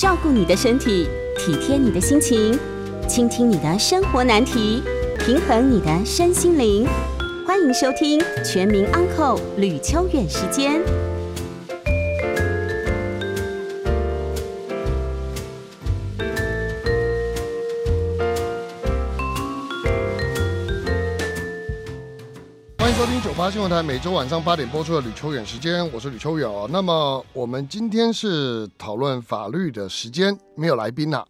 照顾你的身体，体贴你的心情，倾听你的生活难题，平衡你的身心灵。欢迎收听《全民安扣吕秋远时间。八新闻台每周晚上八点播出的吕秋远时间，我是吕秋远哦。那么我们今天是讨论法律的时间，没有来宾啦。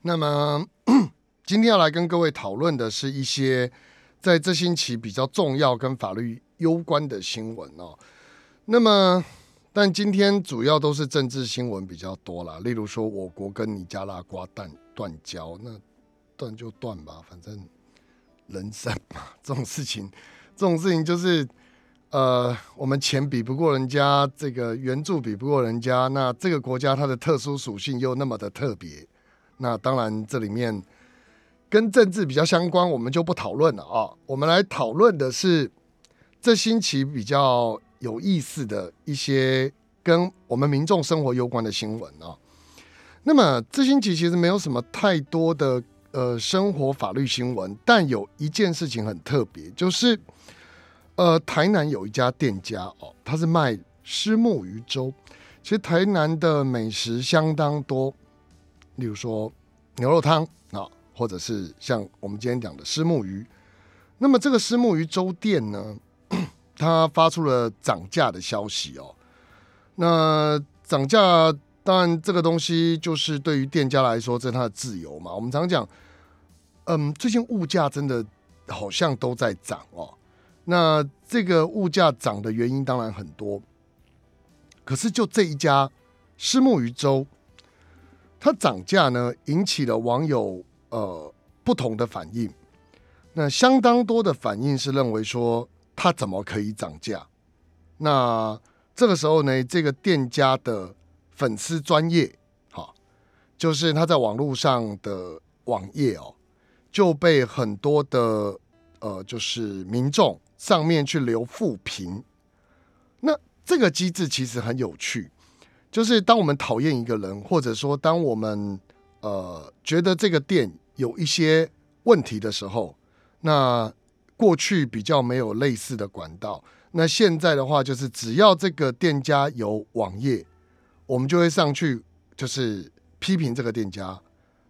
那么 今天要来跟各位讨论的是一些在这星期比较重要跟法律攸关的新闻哦。那么但今天主要都是政治新闻比较多啦，例如说我国跟尼加拉瓜断断交，那断就断吧，反正人生嘛，这种事情。这种事情就是，呃，我们钱比不过人家，这个援助比不过人家，那这个国家它的特殊属性又那么的特别，那当然这里面跟政治比较相关，我们就不讨论了啊。我们来讨论的是这星期比较有意思的一些跟我们民众生活有关的新闻啊。那么这星期其实没有什么太多的呃生活法律新闻，但有一件事情很特别，就是。呃，台南有一家店家哦，他是卖虱目鱼粥。其实台南的美食相当多，例如说牛肉汤啊，或者是像我们今天讲的虱目鱼。那么这个虱目鱼粥店呢，它发出了涨价的消息哦。那涨价，当然这个东西就是对于店家来说，这是他的自由嘛。我们常讲，嗯，最近物价真的好像都在涨哦。那这个物价涨的原因当然很多，可是就这一家虱目鱼粥，它涨价呢，引起了网友呃不同的反应。那相当多的反应是认为说，它怎么可以涨价？那这个时候呢，这个店家的粉丝专业，好，就是他在网络上的网页哦，就被很多的呃，就是民众。上面去留负评，那这个机制其实很有趣，就是当我们讨厌一个人，或者说当我们呃觉得这个店有一些问题的时候，那过去比较没有类似的管道，那现在的话就是只要这个店家有网页，我们就会上去就是批评这个店家，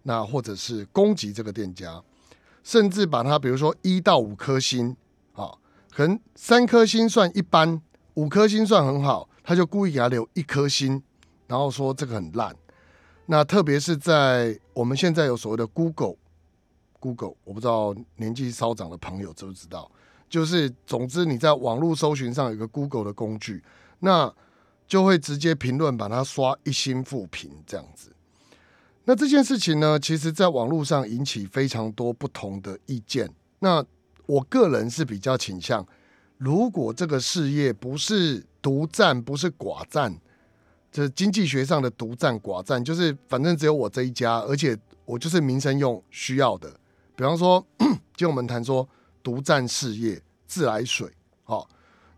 那或者是攻击这个店家，甚至把它比如说一到五颗星。可能三颗星算一般，五颗星算很好，他就故意给他留一颗星，然后说这个很烂。那特别是在我们现在有所谓的 Google，Google，我不知道年纪稍长的朋友知不知道，就是总之你在网络搜寻上有个 Google 的工具，那就会直接评论把它刷一星负评这样子。那这件事情呢，其实在网络上引起非常多不同的意见。那我个人是比较倾向，如果这个事业不是独占，不是寡占，这经济学上的独占寡占，就是反正只有我这一家，而且我就是民生用需要的。比方说，就我们谈说独占事业自来水，好，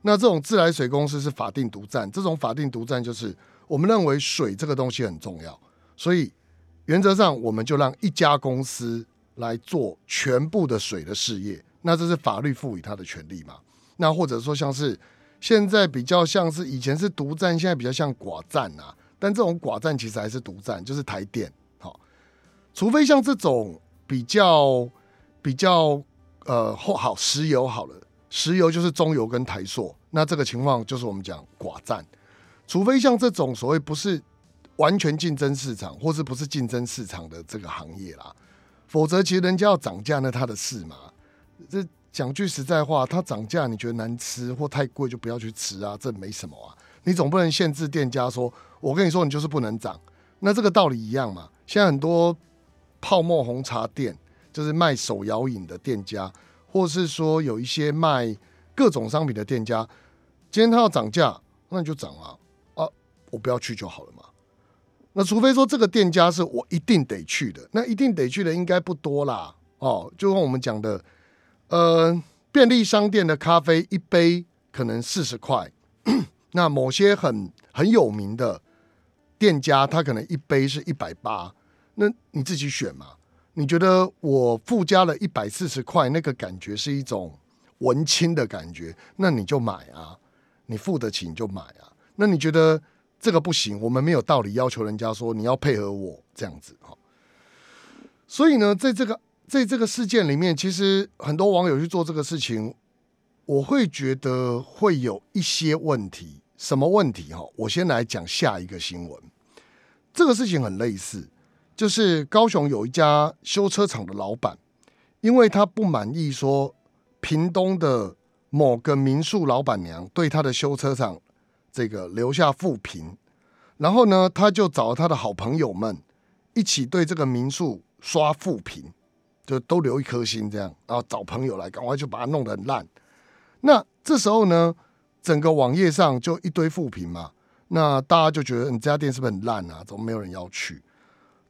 那这种自来水公司是法定独占，这种法定独占就是我们认为水这个东西很重要，所以原则上我们就让一家公司来做全部的水的事业。那这是法律赋予他的权利嘛？那或者说像是现在比较像是以前是独占，现在比较像寡占啊。但这种寡占其实还是独占，就是台电。好，除非像这种比较比较呃后好石油好了，石油就是中油跟台塑，那这个情况就是我们讲寡占。除非像这种所谓不是完全竞争市场，或是不是竞争市场的这个行业啦，否则其实人家要涨价，那他的事嘛。这讲句实在话，他涨价你觉得难吃或太贵就不要去吃啊，这没什么啊。你总不能限制店家说，我跟你说你就是不能涨。那这个道理一样嘛。现在很多泡沫红茶店，就是卖手摇饮的店家，或是说有一些卖各种商品的店家，今天他要涨价，那你就涨啊啊，我不要去就好了嘛。那除非说这个店家是我一定得去的，那一定得去的应该不多啦。哦，就像我们讲的。呃，便利商店的咖啡一杯可能四十块，那某些很很有名的店家他可能一杯是一百八，那你自己选嘛。你觉得我附加了一百四十块，那个感觉是一种文青的感觉，那你就买啊，你付得起你就买啊。那你觉得这个不行，我们没有道理要求人家说你要配合我这样子哈。所以呢，在这个在这个事件里面，其实很多网友去做这个事情，我会觉得会有一些问题。什么问题哈？我先来讲下一个新闻。这个事情很类似。就是高雄有一家修车厂的老板，因为他不满意说屏东的某个民宿老板娘对他的修车厂这个留下负评，然后呢，他就找他的好朋友们一起对这个民宿刷负评，就都留一颗心这样，然后找朋友来赶快就把它弄得很烂。那这时候呢，整个网页上就一堆负评嘛，那大家就觉得你这家店是不是很烂啊？怎么没有人要去？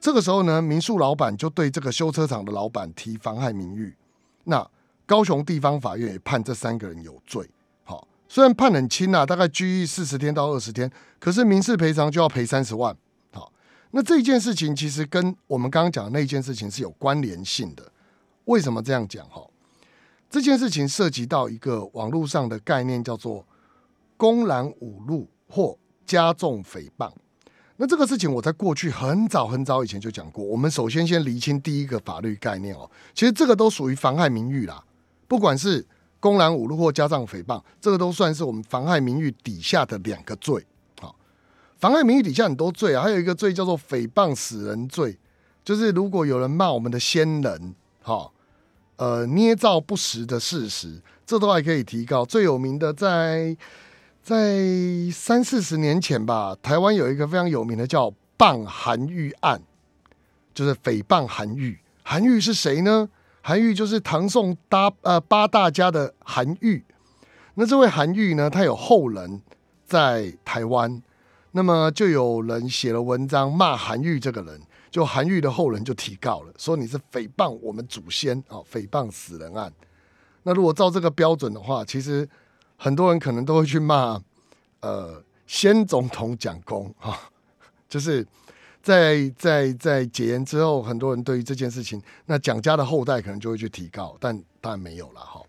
这个时候呢，民宿老板就对这个修车厂的老板提妨害名誉。那高雄地方法院也判这三个人有罪。好，虽然判很轻啊，大概拘役四十天到二十天，可是民事赔偿就要赔三十万。好，那这件事情其实跟我们刚刚讲的那件事情是有关联性的。为什么这样讲？哈，这件事情涉及到一个网络上的概念，叫做公然侮辱或加重诽谤。那这个事情我在过去很早很早以前就讲过。我们首先先厘清第一个法律概念哦，其实这个都属于妨害名誉啦，不管是公然侮辱或加上诽谤，这个都算是我们妨害名誉底下的两个罪。好，妨害名誉底下很多罪啊，还有一个罪叫做诽谤死人罪，就是如果有人骂我们的先人，哈，呃，捏造不实的事实，这都还可以提高。最有名的在。在三四十年前吧，台湾有一个非常有名的叫“谤韩愈案”，就是诽谤韩愈。韩愈是谁呢？韩愈就是唐宋八呃八大家的韩愈。那这位韩愈呢，他有后人在台湾，那么就有人写了文章骂韩愈这个人，就韩愈的后人就提告了，说你是诽谤我们祖先啊，诽谤死人案。那如果照这个标准的话，其实。很多人可能都会去骂，呃，先总统蒋公哈，就是在在在解严之后，很多人对于这件事情，那蒋家的后代可能就会去提告，但当然没有了哈。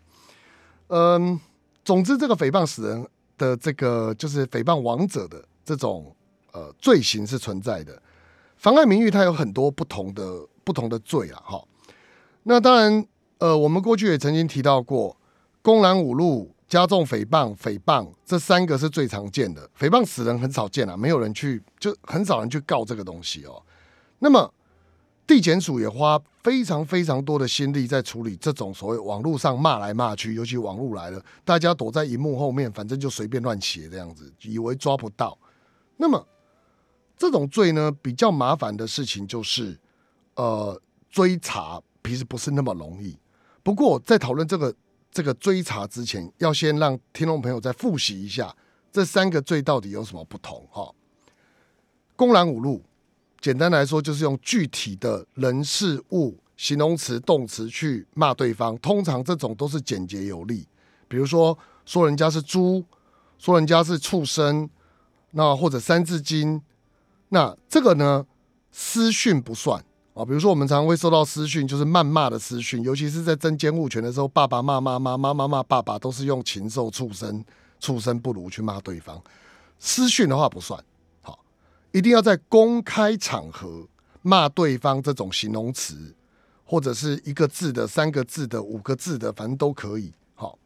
嗯，总之，这个诽谤死人的这个就是诽谤亡者的这种呃罪行是存在的，妨碍名誉它有很多不同的不同的罪啊哈。那当然，呃，我们过去也曾经提到过，公然侮辱。加重诽谤，诽谤这三个是最常见的。诽谤死人很少见啊，没有人去，就很少人去告这个东西哦。那么地检署也花非常非常多的心力在处理这种所谓网络上骂来骂去，尤其网络来了，大家躲在荧幕后面，反正就随便乱写这样子，以为抓不到。那么这种罪呢，比较麻烦的事情就是，呃，追查其实不是那么容易。不过在讨论这个。这个追查之前，要先让听众朋友再复习一下这三个罪到底有什么不同哈。公然侮辱，简单来说就是用具体的人事物、形容词、动词去骂对方，通常这种都是简洁有力。比如说说人家是猪，说人家是畜生，那或者三字经，那这个呢私讯不算。啊，比如说我们常常会收到私讯，就是谩骂的私讯，尤其是在争监护权的时候，爸爸骂妈妈，妈妈骂爸爸，都是用禽兽、畜生、畜生不如去骂对方。私讯的话不算，好，一定要在公开场合骂对方，这种形容词或者是一个字的、三个字的、五个字的，反正都可以。好，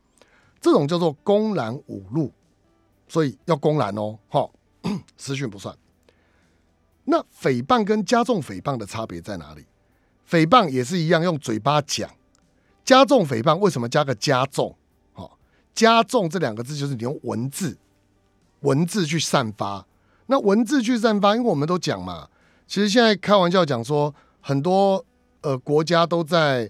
这种叫做公然侮辱，所以要公然哦。好，私讯不算。那诽谤跟加重诽谤的差别在哪里？诽谤也是一样用嘴巴讲，加重诽谤为什么加个加重？好，加重这两个字就是你用文字，文字去散发。那文字去散发，因为我们都讲嘛，其实现在开玩笑讲说，很多呃国家都在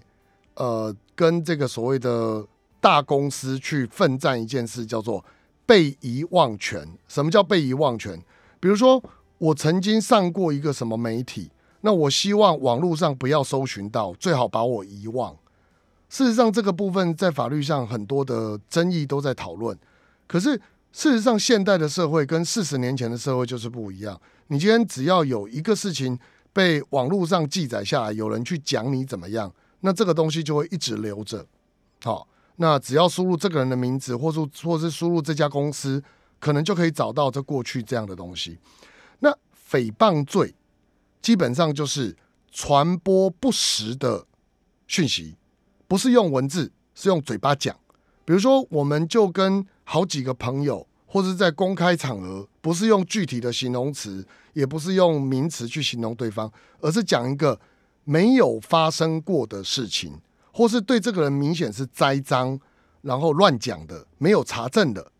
呃跟这个所谓的大公司去奋战一件事，叫做被遗忘权。什么叫被遗忘权？比如说。我曾经上过一个什么媒体，那我希望网络上不要搜寻到，最好把我遗忘。事实上，这个部分在法律上很多的争议都在讨论。可是事实上，现代的社会跟四十年前的社会就是不一样。你今天只要有一个事情被网络上记载下来，有人去讲你怎么样，那这个东西就会一直留着。好，那只要输入这个人的名字，或是或是输入这家公司，可能就可以找到这过去这样的东西。那诽谤罪基本上就是传播不实的讯息，不是用文字，是用嘴巴讲。比如说，我们就跟好几个朋友，或者在公开场合，不是用具体的形容词，也不是用名词去形容对方，而是讲一个没有发生过的事情，或是对这个人明显是栽赃，然后乱讲的，没有查证的，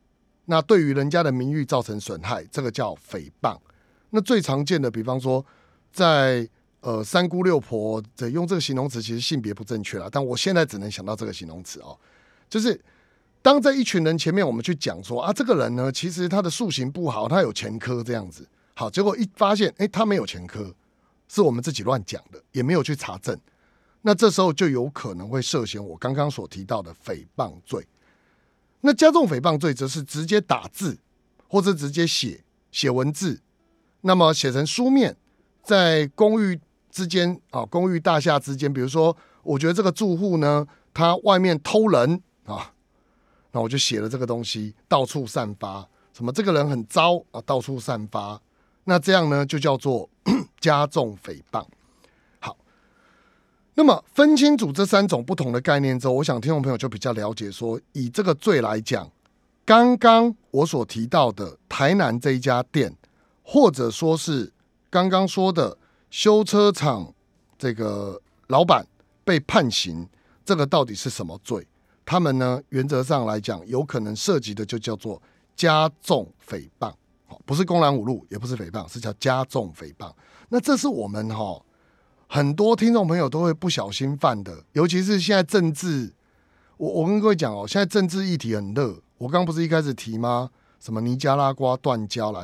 那对于人家的名誉造成损害，这个叫诽谤。那最常见的，比方说，在呃三姑六婆的用这个形容词，其实性别不正确了，但我现在只能想到这个形容词哦，就是当在一群人前面，我们去讲说啊，这个人呢，其实他的塑形不好，他有前科这样子，好，结果一发现，哎，他没有前科，是我们自己乱讲的，也没有去查证，那这时候就有可能会涉嫌我刚刚所提到的诽谤罪。那加重诽谤罪，则是直接打字或者直接写写文字。那么写成书面，在公寓之间啊，公寓大厦之间，比如说，我觉得这个住户呢，他外面偷人啊，那我就写了这个东西，到处散发，什么这个人很糟啊，到处散发，那这样呢，就叫做 加重诽谤。好，那么分清楚这三种不同的概念之后，我想听众朋友就比较了解，说以这个罪来讲，刚刚我所提到的台南这一家店。或者说是刚刚说的修车厂这个老板被判刑，这个到底是什么罪？他们呢，原则上来讲，有可能涉及的就叫做加重诽谤，不是公然侮辱，也不是诽谤，是叫加重诽谤。那这是我们哈很多听众朋友都会不小心犯的，尤其是现在政治，我我跟各位讲哦，现在政治议题很热。我刚不是一开始提吗？什么尼加拉瓜断交了？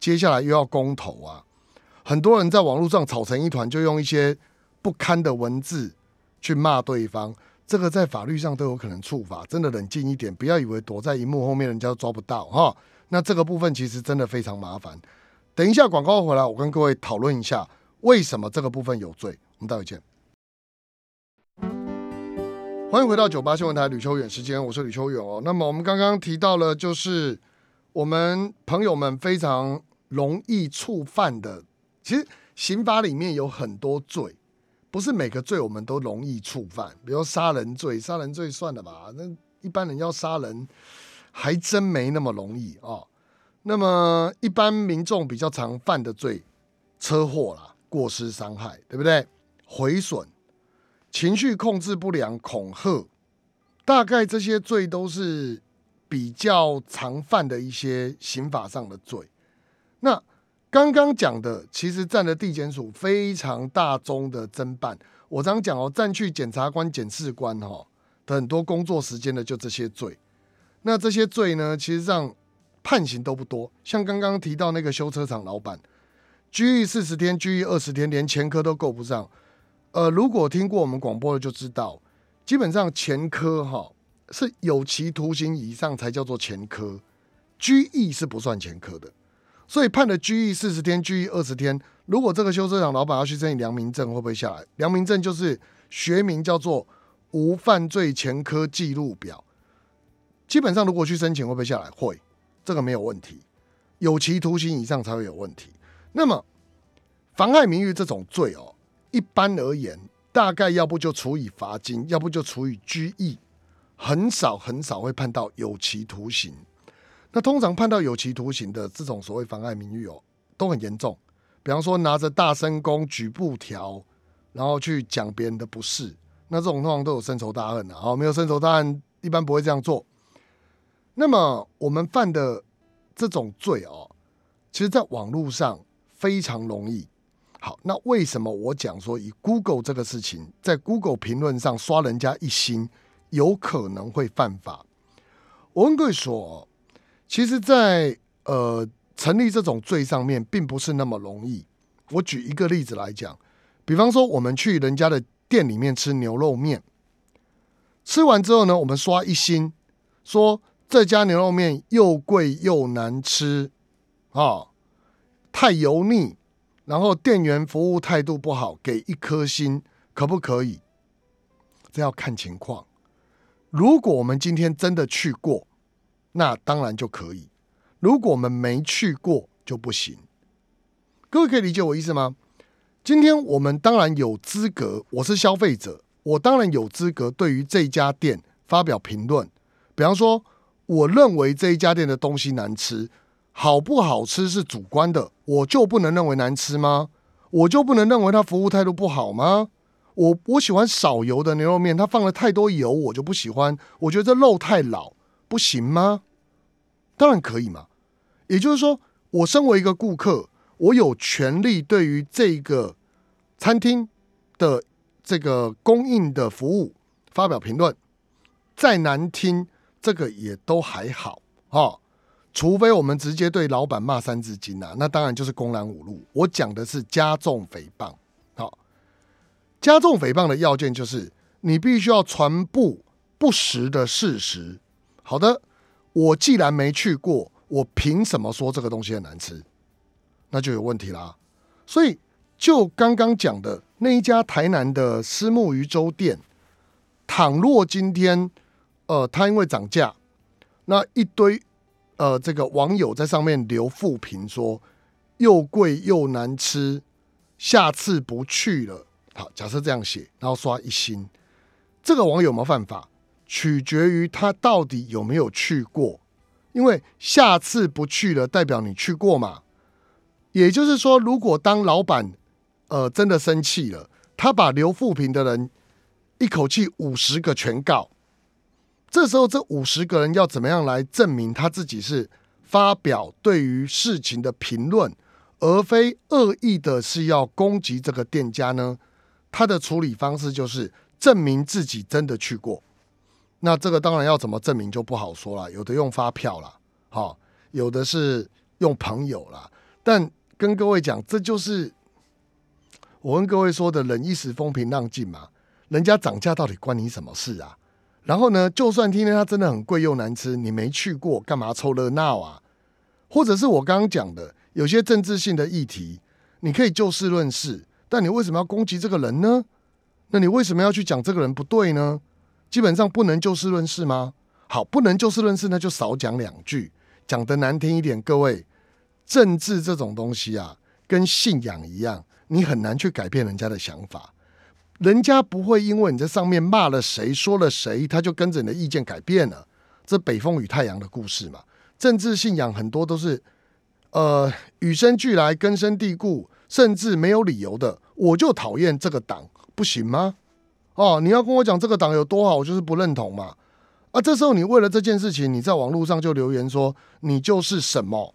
接下来又要公投啊！很多人在网络上吵成一团，就用一些不堪的文字去骂对方，这个在法律上都有可能处罚。真的冷静一点，不要以为躲在荧幕后面人家都抓不到哈。那这个部分其实真的非常麻烦。等一下广告回来，我跟各位讨论一下为什么这个部分有罪。我们待会见。欢迎回到九八新闻台吕秋远时间，我是吕秋远哦。那么我们刚刚提到了，就是我们朋友们非常。容易触犯的，其实刑法里面有很多罪，不是每个罪我们都容易触犯。比如杀人罪，杀人罪算了吧，那一般人要杀人还真没那么容易啊。那么一般民众比较常犯的罪，车祸啦、过失伤害，对不对？毁损、情绪控制不良、恐吓，大概这些罪都是比较常犯的一些刑法上的罪。那刚刚讲的，其实占了地检署非常大宗的侦办。我常讲哦，占去检察官、检视官哈的很多工作时间的，就这些罪。那这些罪呢，其实上判刑都不多。像刚刚提到那个修车厂老板，拘役四十天，拘役二十天，连前科都够不上。呃，如果听过我们广播的就知道，基本上前科哈是有期徒刑以上才叫做前科，拘役是不算前科的。所以判了拘役四十天，拘役二十天。如果这个修车厂老板要去申请良民证，会不会下来？良民证就是学名叫做无犯罪前科记录表。基本上，如果去申请，会不会下来？会，这个没有问题。有期徒刑以上才会有问题。那么妨害名誉这种罪哦，一般而言，大概要不就处以罚金，要不就处以拘役，很少很少会判到有期徒刑。那通常判到有期徒刑的这种所谓妨碍名誉哦，都很严重。比方说拿着大声公举布条，然后去讲别人的不是，那这种通常都有深仇大恨的。好，没有深仇大恨，一般不会这样做。那么我们犯的这种罪哦，其实在网络上非常容易。好，那为什么我讲说以 Google 这个事情，在 Google 评论上刷人家一星，有可能会犯法？我跟各位说。其实，在呃成立这种罪上面，并不是那么容易。我举一个例子来讲，比方说，我们去人家的店里面吃牛肉面，吃完之后呢，我们刷一星，说这家牛肉面又贵又难吃，啊，太油腻，然后店员服务态度不好，给一颗星，可不可以？这要看情况。如果我们今天真的去过，那当然就可以；如果我们没去过，就不行。各位可以理解我意思吗？今天我们当然有资格，我是消费者，我当然有资格对于这家店发表评论。比方说，我认为这一家店的东西难吃，好不好吃是主观的，我就不能认为难吃吗？我就不能认为他服务态度不好吗？我我喜欢少油的牛肉面，它放了太多油，我就不喜欢。我觉得这肉太老，不行吗？当然可以嘛。也就是说，我身为一个顾客。我有权利对于这个餐厅的这个供应的服务发表评论，再难听，这个也都还好哈。除非我们直接对老板骂三字经啊，那当然就是公然侮辱。我讲的是加重诽谤，加重诽谤的要件就是你必须要传播不实的事实。好的，我既然没去过，我凭什么说这个东西很难吃？那就有问题啦，所以就刚刚讲的那一家台南的私木鱼粥店，倘若今天呃，他因为涨价，那一堆呃这个网友在上面留负评说又贵又难吃，下次不去了。好，假设这样写，然后刷一星，这个网友有没有犯法？取决于他到底有没有去过，因为下次不去了，代表你去过嘛。也就是说，如果当老板，呃，真的生气了，他把留负评的人一口气五十个全告，这时候这五十个人要怎么样来证明他自己是发表对于事情的评论，而非恶意的是要攻击这个店家呢？他的处理方式就是证明自己真的去过。那这个当然要怎么证明就不好说了，有的用发票了，好，有的是用朋友了，但。跟各位讲，这就是我跟各位说的“忍一时风平浪静”嘛。人家涨价到底关你什么事啊？然后呢，就算今天它真的很贵又难吃，你没去过，干嘛凑热闹啊？或者是我刚刚讲的，有些政治性的议题，你可以就事论事，但你为什么要攻击这个人呢？那你为什么要去讲这个人不对呢？基本上不能就事论事吗？好，不能就事论事，那就少讲两句，讲的难听一点，各位。政治这种东西啊，跟信仰一样，你很难去改变人家的想法。人家不会因为你在上面骂了谁、说了谁，他就跟着你的意见改变了。这北风与太阳的故事嘛。政治信仰很多都是，呃，与生俱来、根深蒂固，甚至没有理由的。我就讨厌这个党，不行吗？哦，你要跟我讲这个党有多好，我就是不认同嘛。啊，这时候你为了这件事情，你在网络上就留言说你就是什么。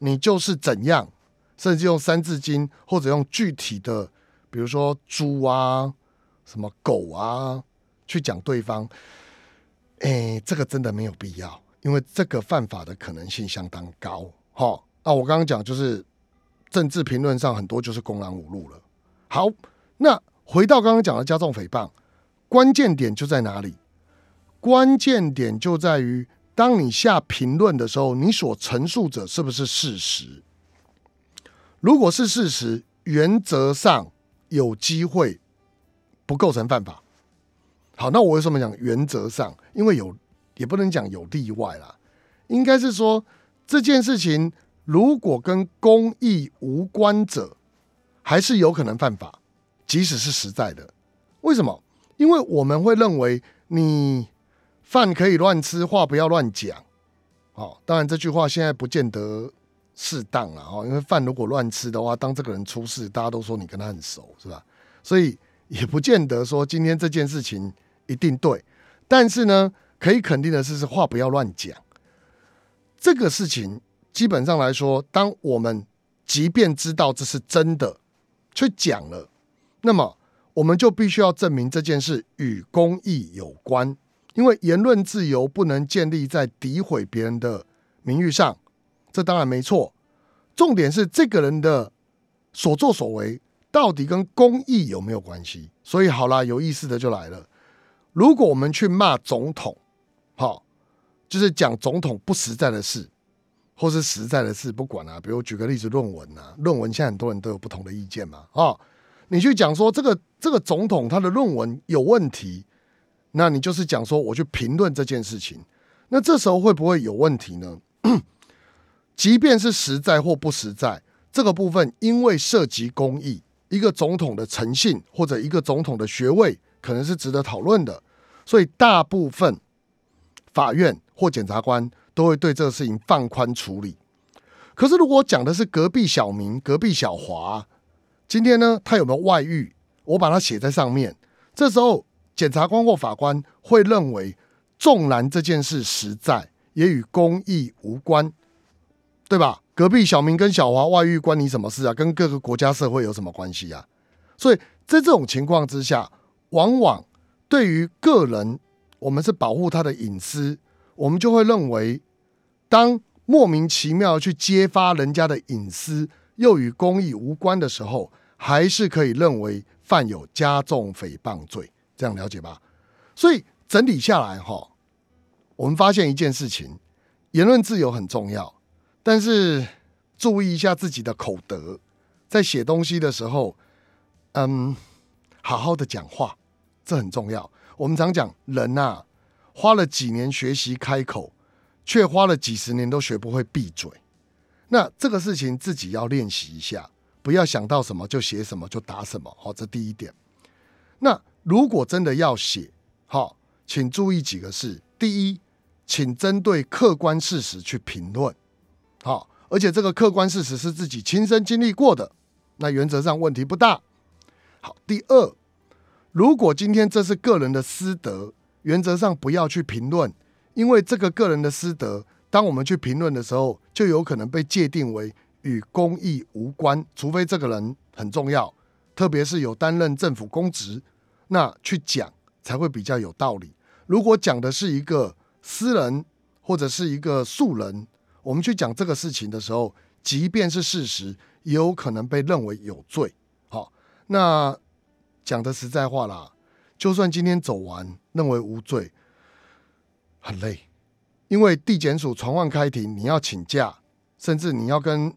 你就是怎样，甚至用三字经或者用具体的，比如说猪啊、什么狗啊，去讲对方，哎，这个真的没有必要，因为这个犯法的可能性相当高。哈，那我刚刚讲就是政治评论上很多就是公然侮辱了。好，那回到刚刚讲的加重诽谤，关键点就在哪里？关键点就在于。当你下评论的时候，你所陈述者是不是事实？如果是事实，原则上有机会不构成犯法。好，那我为什么讲原则上？因为有也不能讲有例外啦，应该是说这件事情如果跟公益无关者，还是有可能犯法，即使是实在的。为什么？因为我们会认为你。饭可以乱吃，话不要乱讲。哦，当然这句话现在不见得适当了哦，因为饭如果乱吃的话，当这个人出事，大家都说你跟他很熟，是吧？所以也不见得说今天这件事情一定对。但是呢，可以肯定的是，是话不要乱讲。这个事情基本上来说，当我们即便知道这是真的，去讲了，那么我们就必须要证明这件事与公益有关。因为言论自由不能建立在诋毁别人的名誉上，这当然没错。重点是这个人的所作所为到底跟公益有没有关系？所以好啦，有意思的就来了。如果我们去骂总统，好，就是讲总统不实在的事，或是实在的事，不管啊。比如举个例子，论文啊，论文现在很多人都有不同的意见嘛，啊，你去讲说这个这个总统他的论文有问题，那你就是讲说我去评论这件事情，那这时候会不会有问题呢？即便是实在或不实在，这个部分因为涉及公益，一个总统的诚信或者一个总统的学位，可能是值得讨论的，所以大部分法院或检察官都会对这个事情放宽处理。可是如果讲的是隔壁小明、隔壁小华，今天呢他有没有外遇，我把它写在上面，这时候检察官或法官会认为，纵然这件事实在，也与公益无关。对吧？隔壁小明跟小华外遇关你什么事啊？跟各个国家社会有什么关系啊？所以在这种情况之下，往往对于个人，我们是保护他的隐私，我们就会认为，当莫名其妙去揭发人家的隐私，又与公益无关的时候，还是可以认为犯有加重诽谤罪。这样了解吧？所以整理下来哈，我们发现一件事情：言论自由很重要。但是注意一下自己的口德，在写东西的时候，嗯，好好的讲话，这很重要。我们常讲，人呐，花了几年学习开口，却花了几十年都学不会闭嘴。那这个事情自己要练习一下，不要想到什么就写什么就答什么。好，这第一点。那如果真的要写，好，请注意几个事。第一，请针对客观事实去评论。好，而且这个客观事实是自己亲身经历过的，那原则上问题不大。好，第二，如果今天这是个人的私德，原则上不要去评论，因为这个个人的私德，当我们去评论的时候，就有可能被界定为与公益无关，除非这个人很重要，特别是有担任政府公职，那去讲才会比较有道理。如果讲的是一个私人或者是一个素人。我们去讲这个事情的时候，即便是事实，也有可能被认为有罪。好，那讲的实在话啦，就算今天走完，认为无罪，很累，因为地检署传唤开庭，你要请假，甚至你要跟，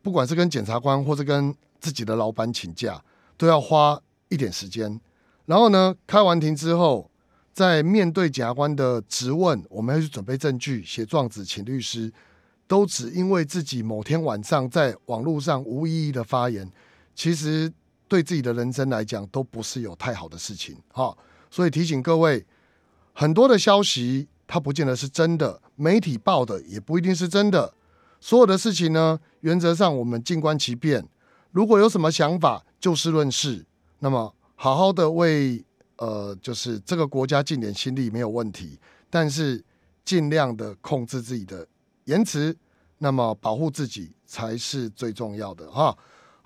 不管是跟检察官或者跟自己的老板请假，都要花一点时间。然后呢，开完庭之后，在面对检察官的质问，我们要去准备证据、写状子、请律师。都只因为自己某天晚上在网络上无意义的发言，其实对自己的人生来讲都不是有太好的事情哈。所以提醒各位，很多的消息它不见得是真的，媒体报的也不一定是真的。所有的事情呢，原则上我们静观其变。如果有什么想法，就事论事，那么好好的为呃，就是这个国家尽点心力没有问题，但是尽量的控制自己的。言辞，那么保护自己才是最重要的哈。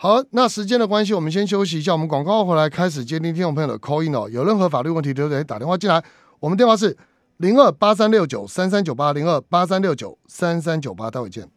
好，那时间的关系，我们先休息一下。我们广告回来开始接听听众朋友的 call in 哦。有任何法律问题，都可以打电话进来。我们电话是零二八三六九三三九八零二八三六九三三九八，待会见。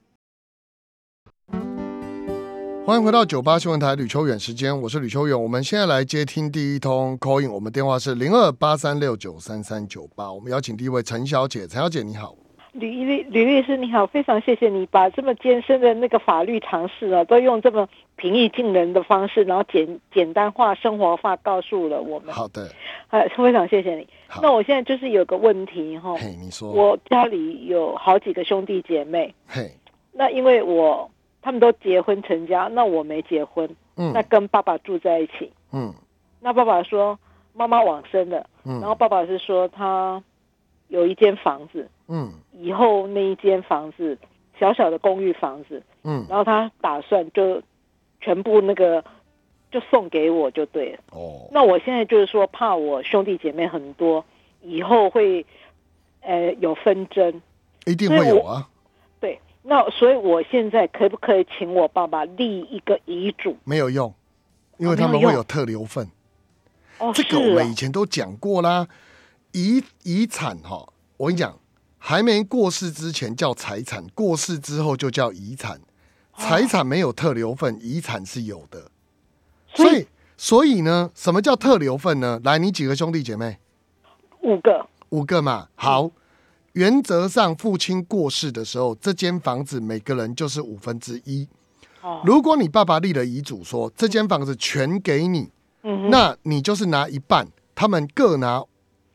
欢迎回到九八新闻台吕秋远时间，我是吕秋远。我们现在来接听第一通 call in，我们电话是零二八三六九三三九八。我们邀请第一位陈小姐，陈小姐你好。吕律吕律师你好，非常谢谢你把这么艰深的那个法律常识啊，都用这么平易近人的方式，然后简简单化、生活化告诉了我们。好的，哎，非常谢谢你。那我现在就是有个问题哈，嘿，你说，我家里有好几个兄弟姐妹，嘿，那因为我他们都结婚成家，那我没结婚，嗯，那跟爸爸住在一起，嗯，那爸爸说妈妈往生了，嗯，然后爸爸是说他有一间房子。嗯，以后那一间房子，小小的公寓房子，嗯，然后他打算就全部那个就送给我就对了。哦，那我现在就是说，怕我兄弟姐妹很多，以后会呃有纷争，一定会有啊。对，那所以我现在可不可以请我爸爸立一个遗嘱？没有用，因为他们会有特留份。哦，这个我们以前都讲过啦，遗遗产哈，我跟你讲。还没过世之前叫财产，过世之后就叫遗产。财产没有特留份，遗产是有的。所以，所以呢，什么叫特留份呢？来，你几个兄弟姐妹？五个。五个嘛。好，原则上父亲过世的时候，这间房子每个人就是五分之一。哦，如果你爸爸立了遗嘱说这间房子全给你，嗯那你就是拿一半，他们各拿，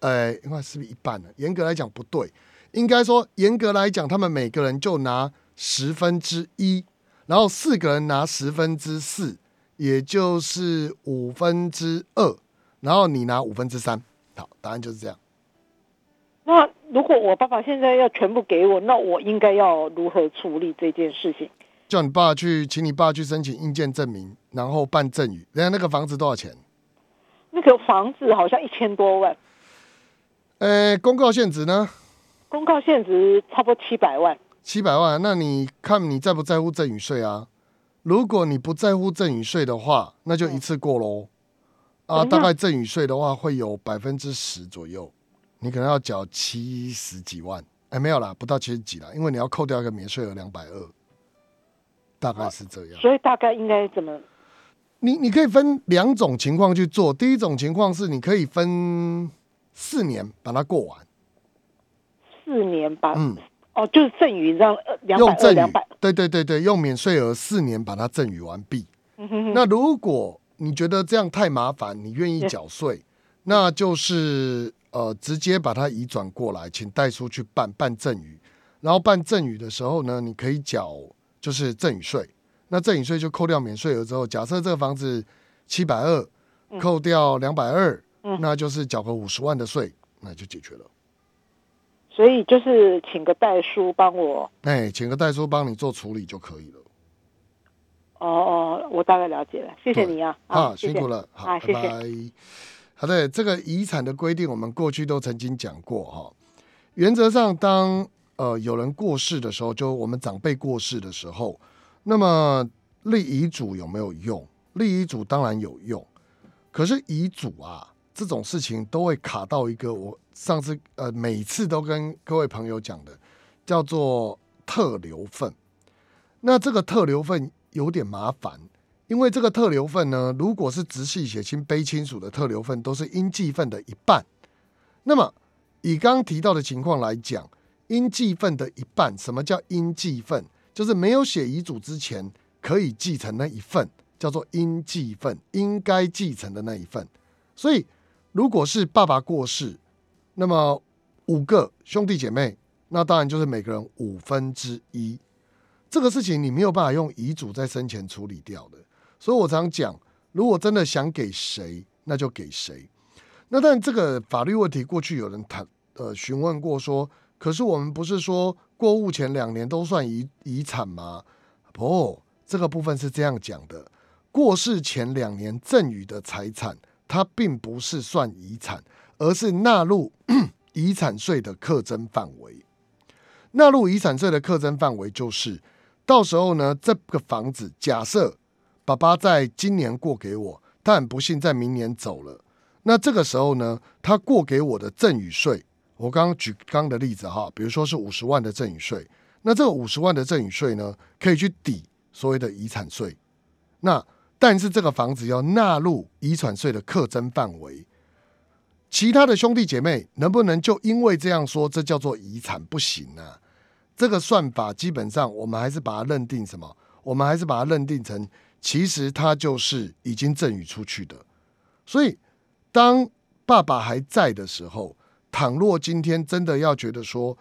呃，应该是不是一半呢？严格来讲不对，应该说严格来讲，他们每个人就拿十分之一，然后四个人拿十分之四，也就是五分之二，然后你拿五分之三。好，答案就是这样。那如果我爸爸现在要全部给我，那我应该要如何处理这件事情？叫你爸去，请你爸去申请印鉴证明，然后办赠与。人家那个房子多少钱？那个房子好像一千多万，呃，公告限值呢？公告限值差不多七百万。七百万，那你看你在不在乎赠与税啊？如果你不在乎赠与税的话，那就一次过喽。啊，嗯大概赠与税的话会有百分之十左右，你可能要缴七十几万。哎，没有啦，不到七十几啦，因为你要扣掉一个免税额两百二，大概是这样。所以大概应该怎么？你你可以分两种情况去做，第一种情况是你可以分四年把它过完，四年把，嗯，哦，就是赠与让呃两百用赠与两百，，对对对对，用免税额四年把它赠与完毕。嗯哼哼。那如果你觉得这样太麻烦，你愿意缴税，那就是呃直接把它移转过来，请代书去办办赠与，然后办赠与的时候呢，你可以缴就是赠与税。那赠与税就扣掉免税额之后，假设这个房子七百二，扣掉两百二，嗯那就是缴个五十万的税，那就解决了。所以就是请个代书帮我。哎，请个代书帮你做处理就可以了。哦哦，我大概了解了，谢谢你啊，啊，辛苦了，好，谢谢。拜。好的，这个遗产的规定，我们过去都曾经讲过哈。原则上，当呃有人过世的时候，就我们长辈过世的时候，那么立遗嘱有没有用？立遗嘱当然有用，可是遗嘱啊这种事情都会卡到一个我上次呃每次都跟各位朋友讲的，叫做特留份。那这个特留份有点麻烦，因为这个特留份呢，如果是直系血亲卑亲属的特留份，都是应继份的一半。那么以刚刚提到的情况来讲，应继份的一半，什么叫应继份？就是没有写遗嘱之前可以继承那一份，叫做应继份，应该继承的那一份。所以，如果是爸爸过世，那么五个兄弟姐妹，那当然就是每个人五分之一。这个事情你没有办法用遗嘱在生前处理掉的，所以我常讲，如果真的想给谁，那就给谁。那但这个法律问题，过去有人谈呃询问过说，可是我们不是说过户前两年都算遗遗产吗？不，这个部分是这样讲的：过世前两年赠与的财产，它并不是算遗产，而是纳入 遗产税的课征范围。纳入遗产税的课征范围就是，到时候呢，这个房子假设爸爸在今年过给我，他很不幸在明年走了，那这个时候呢，他过给我的赠与税，我刚刚举刚刚的例子哈，比如说是五十万的赠与税，那这个五十万的赠与税呢，可以去抵所谓的遗产税。那但是这个房子要纳入遗产税的课征范围，其他的兄弟姐妹能不能就因为这样说，这叫做遗产？不行啊！这个算法基本上我们还是把它认定什么？我们还是把它认定成，其实它就是已经赠与出去的。所以，当爸爸还在的时候，倘若今天真的要觉得说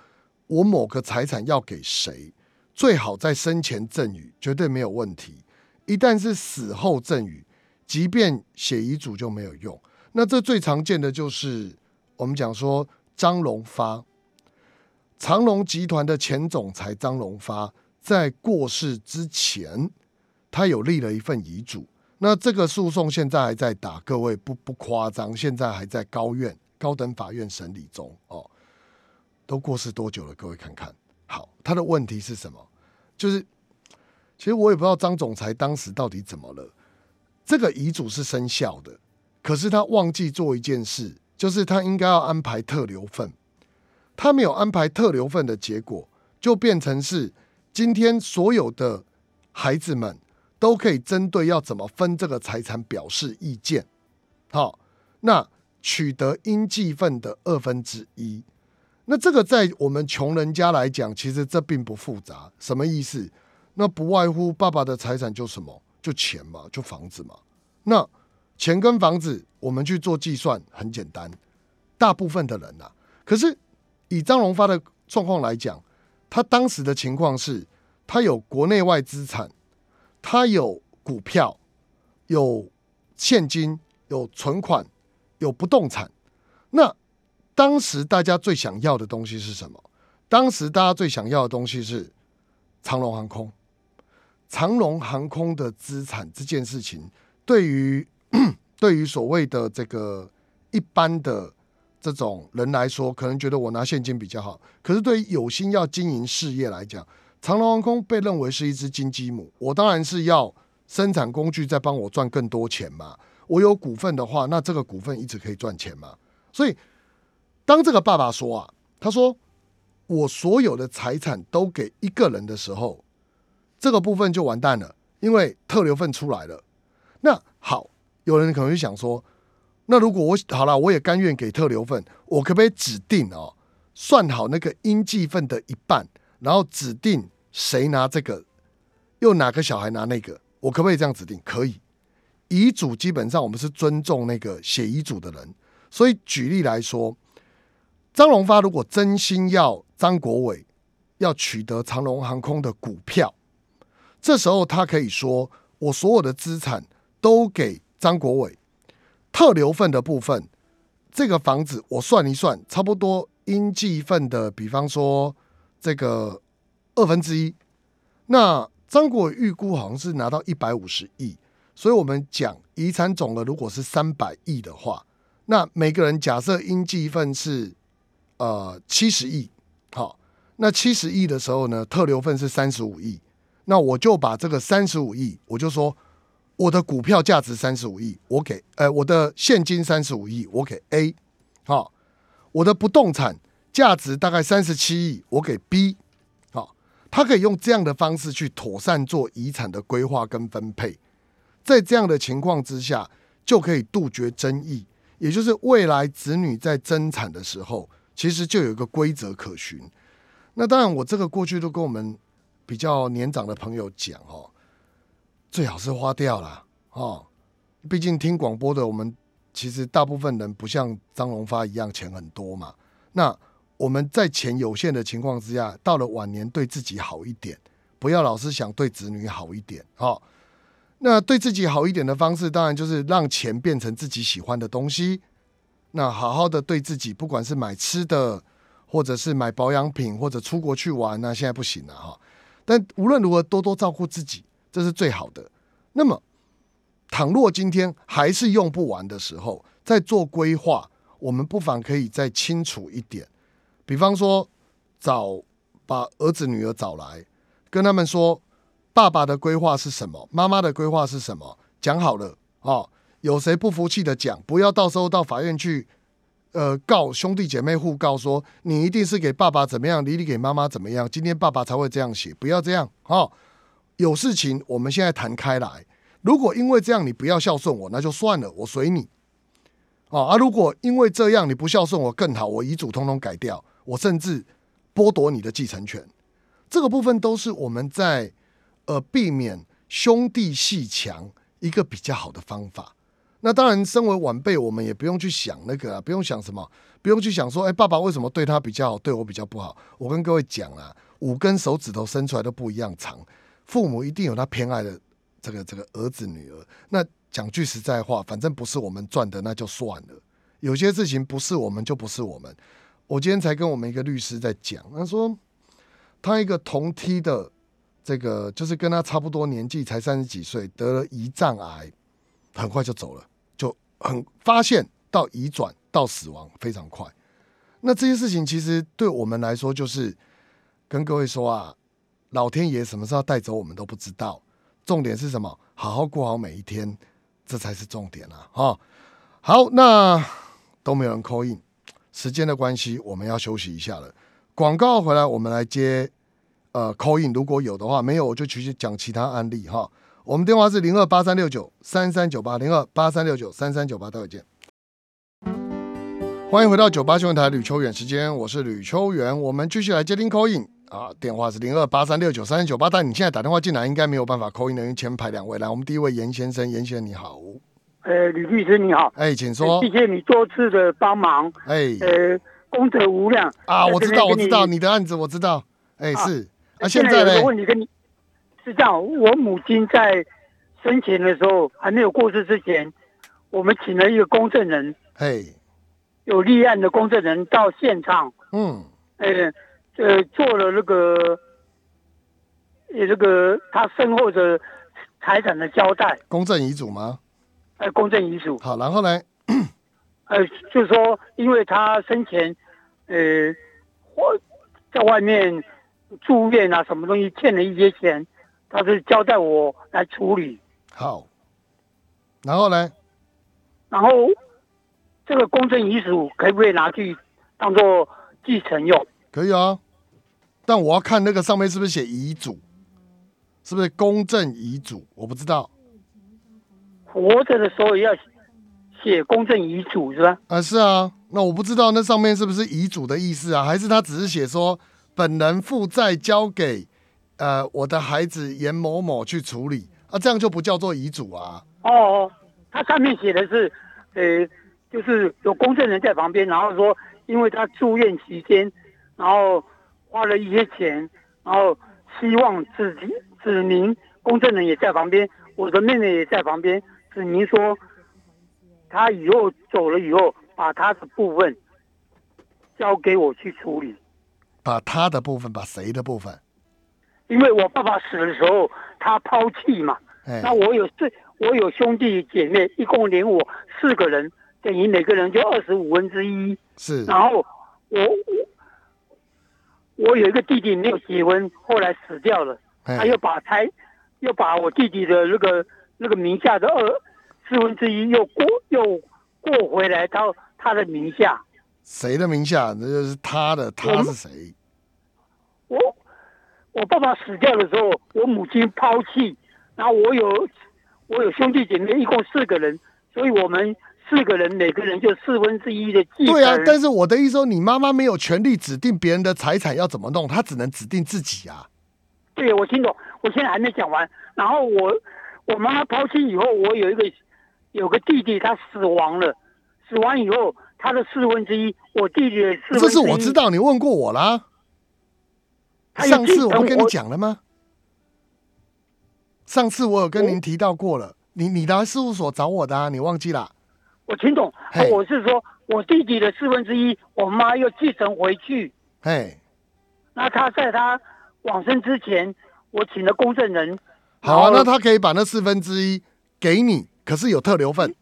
我某个财产要给谁，最好在生前赠与，绝对没有问题。一旦是死后赠与，即便写遗嘱就没有用。那这最常见的就是我们讲说张荣发，长隆集团的前总裁张荣发在过世之前，他有立了一份遗嘱。那这个诉讼现在还在打，各位不不夸张，现在还在高院高等法院审理中哦。都过世多久了？各位看看。好，他的问题是什么？就是其实我也不知道张总裁当时到底怎么了。这个遗嘱是生效的，可是他忘记做一件事，就是他应该要安排特留份。他没有安排特留份的结果，就变成是今天所有的孩子们都可以针对要怎么分这个财产表示意见。好，那取得应继份的二分之一。那这个在我们穷人家来讲，其实这并不复杂。什么意思？那不外乎爸爸的财产就什么，就钱嘛，就房子嘛。那钱跟房子，我们去做计算很简单。大部分的人呐，可是以张荣发的状况来讲，他当时的情况是，他有国内外资产，他有股票，有现金，有存款，有不动产。那当时大家最想要的东西是什么？当时大家最想要的东西是长龙航空。长龙航空的资产这件事情，对于 对于所谓的这个一般的这种人来说，可能觉得我拿现金比较好。可是对于有心要经营事业来讲，长龙航空被认为是一只金鸡母。我当然是要生产工具，再帮我赚更多钱嘛。我有股份的话，那这个股份一直可以赚钱嘛。所以。当这个爸爸说啊，他说我所有的财产都给一个人的时候，这个部分就完蛋了，因为特留份出来了。那好，有人可能会想说，那如果我好了，我也甘愿给特留份，我可不可以指定哦，算好那个应继份的一半，然后指定谁拿这个，又哪个小孩拿那个，我可不可以这样指定？可以。遗嘱基本上我们是尊重那个写遗嘱的人，所以举例来说。张荣发如果真心要张国伟要取得长龙航空的股票，这时候他可以说：“我所有的资产都给张国伟，特留份的部分，这个房子我算一算，差不多应计份的，比方说这个二分之一。那张国伟预估好像是拿到一百五十亿，所以我们讲遗产总额如果是三百亿的话，那每个人假设应计份是。呃，七十亿，好，那七十亿的时候呢，特留份是三十五亿，那我就把这个三十五亿，我就说我的股票价值三十五亿，我给，呃，我的现金三十五亿，我给 A，好，我的不动产价值大概三十七亿，我给 B，好，他可以用这样的方式去妥善做遗产的规划跟分配，在这样的情况之下，就可以杜绝争议，也就是未来子女在争产的时候。其实就有一个规则可循。那当然，我这个过去都跟我们比较年长的朋友讲哦，最好是花掉了哦。毕竟听广播的我们，其实大部分人不像张荣发一样钱很多嘛。那我们在钱有限的情况之下，到了晚年对自己好一点，不要老是想对子女好一点哦。那对自己好一点的方式，当然就是让钱变成自己喜欢的东西。那好好的对自己，不管是买吃的，或者是买保养品，或者出国去玩，那现在不行了哈。但无论如何，多多照顾自己，这是最好的。那么，倘若今天还是用不完的时候，在做规划，我们不妨可以再清楚一点。比方说，找把儿子女儿找来，跟他们说，爸爸的规划是什么，妈妈的规划是什么，讲好了啊。有谁不服气的讲，不要到时候到法院去，呃，告兄弟姐妹互告说你一定是给爸爸怎么样，你你给妈妈怎么样，今天爸爸才会这样写，不要这样哈。有事情我们现在谈开来，如果因为这样你不要孝顺我，那就算了，我随你。啊啊，如果因为这样你不孝顺我更好，我遗嘱通通改掉，我甚至剥夺你的继承权，这个部分都是我们在呃避免兄弟戏强一个比较好的方法。那当然，身为晚辈，我们也不用去想那个，不用想什么，不用去想说，哎，爸爸为什么对他比较好，对我比较不好？我跟各位讲啊，五根手指头伸出来都不一样长，父母一定有他偏爱的这个这个儿子女儿。那讲句实在话，反正不是我们赚的，那就算了。有些事情不是我们，就不是我们。我今天才跟我们一个律师在讲，他说他一个同梯的这个，就是跟他差不多年纪，才三十几岁，得了胰脏癌。很快就走了，就很发现到移转到死亡非常快。那这些事情其实对我们来说，就是跟各位说啊，老天爷什么时候带走我们都不知道。重点是什么？好好过好每一天，这才是重点啊！哈，好，那都没有人扣印，时间的关系，我们要休息一下了。广告回来，我们来接呃扣印，如果有的话，没有我就继续讲其他案例哈。我们电话是零二八三六九三三九八零二八三六九三三九八，待会见。欢迎回到九八新闻台吕秋远时间，我是吕秋远。我们继续来接听 call in 啊，电话是零二八三六九三三九八，但你现在打电话进来应该没有办法 call in 的，因为前排两位来，我们第一位严先生，严先生你好，呃，吕律师你好，哎，请说谢，谢你多次的帮忙，哎呃，功德无量啊，我知道我知道你。的案子我知道，哎啊是啊，现在呢有个？问题跟你是这样，我母亲在生前的时候还没有过世之前，我们请了一个公证人，嘿，有立案的公证人到现场，嗯，呃呃，做了那个呃这个他身后的财产的交代，公证遗嘱吗？呃，公证遗嘱。好，然后呢？呃，就是说，因为他生前，呃，或在外面住院啊，什么东西欠了一些钱，他是交代我来处理。好，然后呢？然后这个公证遗嘱可不可以拿去当做继承用？可以啊，但我要看那个上面是不是写遗嘱，是不是公证遗嘱？我不知道活着的时候也要写公证遗嘱是吧？啊，是啊，那我不知道那上面是不是遗嘱的意思啊，还是他只是写说本人负债交给呃我的孩子严某某去处理啊，这样就不叫做遗嘱啊。哦哦，他上面写的是，呃，就是有公证人在旁边，然后说，因为他住院期间，然后花了一些钱，然后希望自己指明公证人也在旁边，我的妹妹也在旁边，指明说，他以后走了以后，把他的部分交给我去处理，把他的部分，把谁的部分？因为我爸爸死的时候，他抛弃嘛，哎那我有四，我有兄弟姐妹，一共连我四个人，等于每个人就二十五分之一。是然后我我我有一个弟弟没有结婚，后来死掉了，哎他又把财又把我弟弟的那个那个名下的二四分之一又过又过回来到他的名下。谁的名下？那就是他的，他是谁？我我爸爸死掉的时候，我母亲抛弃，然后我有我有兄弟姐妹，一共四个人，所以我们四个人每个人就四分之一的继承。对啊，但是我的意思说，你妈妈没有权利指定别人的财产要怎么弄，她只能指定自己啊。对，我听懂，我现在还没讲完。然后我我妈妈抛弃以后，我有一个有个弟弟，他死亡了，死亡以后他的四分之一，我弟弟的四分之一，这是我知，道，你问过我啦。上次我不跟你讲了吗？上次我有跟您提到过了，你你来事务所找我的啊，你忘记啦？我听懂。嘿我是说我弟弟的四分之一，我妈又继承回去。嘿，那他在他往生之前，我请了公证人。好啊，那他可以把那四分之一给你，可是有特留份，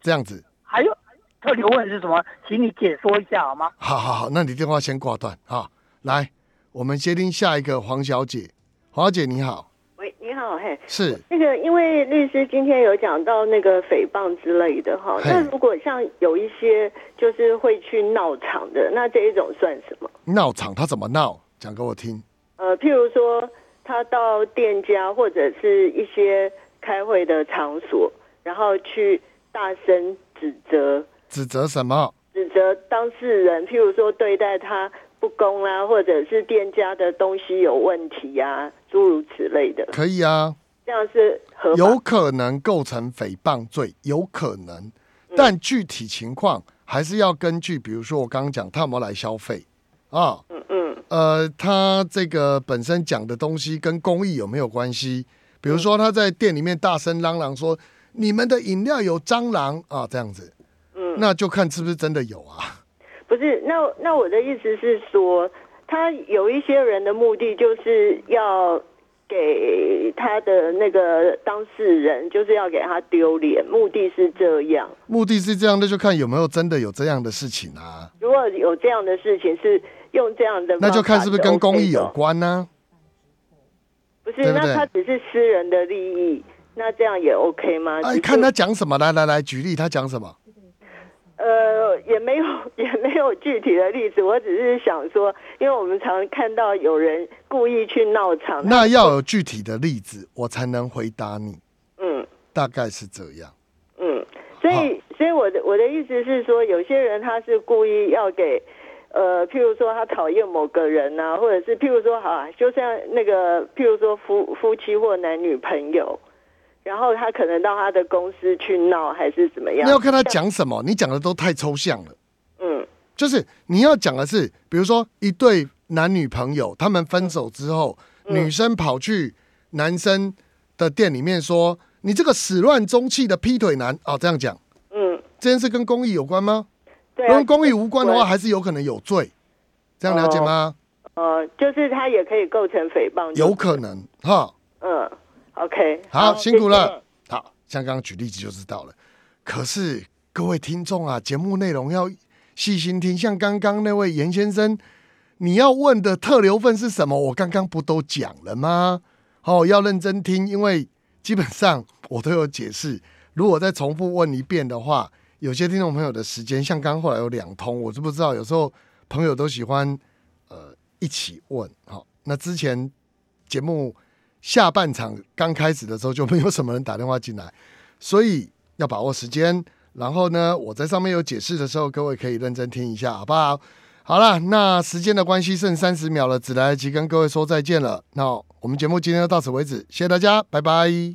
这样子。还有特留问是什么？请你解说一下好吗？好好好，那你电话先挂断啊。来，我们接听下一个黄小姐。黄小姐你好，喂，你好，嘿，是那个，因为律师今天有讲到那个诽谤之类的哈，那如果像有一些就是会去闹场的，那这一种算什么？闹场，他怎么闹？讲给我听。呃，譬如说他到店家或者是一些开会的场所，然后去大声指责指责什么？指责当事人，譬如说对待他不公啊，或者是店家的东西有问题啊，诸如此类的，可以啊，这样是有可能构成诽谤罪，有可能，但具体情况还是要根据，比如说我刚刚讲他有没有来消费？啊，嗯嗯。呃，他这个本身讲的东西跟公益有没有关系？比如说他在店里面大声嚷嚷说你们的饮料有蟑螂。啊，这样子，嗯。那就看是不是真的有啊。不是，那那我的意思是说，他有一些人的目的就是要给他的那个当事人，就是要给他丢脸，目的是这样。目的是这样，那就看有没有真的有这样的事情啊。如果有这样的事情是用这样的，那就看是不是跟公益有关呢、不是，对不对那他只是私人的利益，那这样也 OK 吗？哎，看他讲什么，来来来，举例他讲什么。呃，也没有 也没有具体的例子，我只是想说，因为我们常看到有人故意去闹场，那要有具体的例子，我才能回答你。嗯。大概是这样。嗯，所以所所以我的我的意思是说，有些人他是故意要给，呃，譬如说他讨厌某个人呐、或者是譬如说，好啊，就像那个譬如说夫夫妻或男女朋友，然后他可能到他的公司去闹，还是怎么样？那要看他讲什么，你讲的都太抽象了。嗯就是你要讲的是，比如说一对男女朋友，他们分手之后，嗯女生跑去男生的店里面说：“你这个始乱终弃的劈腿男。”哦，这样讲，嗯，这件事跟公益有关吗？对啊，如果跟公益无关的话，对还是有可能有罪。这样了解吗？呃，就是他也可以构成诽谤，有可能哈。嗯，OK，好，辛苦谢谢了。好，像刚刚举例子就知道了。可是各位听众啊，节目内容要细心听。像刚刚那位严先生，你要问的特留份是什么？我刚刚不都讲了吗？哦，要认真听，因为基本上我都有解释。如果再重复问一遍的话，有些听众朋友的时间，像刚刚后来有两通，我知不知道？有时候朋友都喜欢呃一起问。好、那之前节目下半场刚开始的时候就没有什么人打电话进来，所以要把握时间。然后呢，我在上面有解释的时候，各位可以认真听一下，好不好？好了，那时间的关系剩三十秒了，只来得及跟各位说再见了。那我们节目今天就到此为止，谢谢大家，拜拜。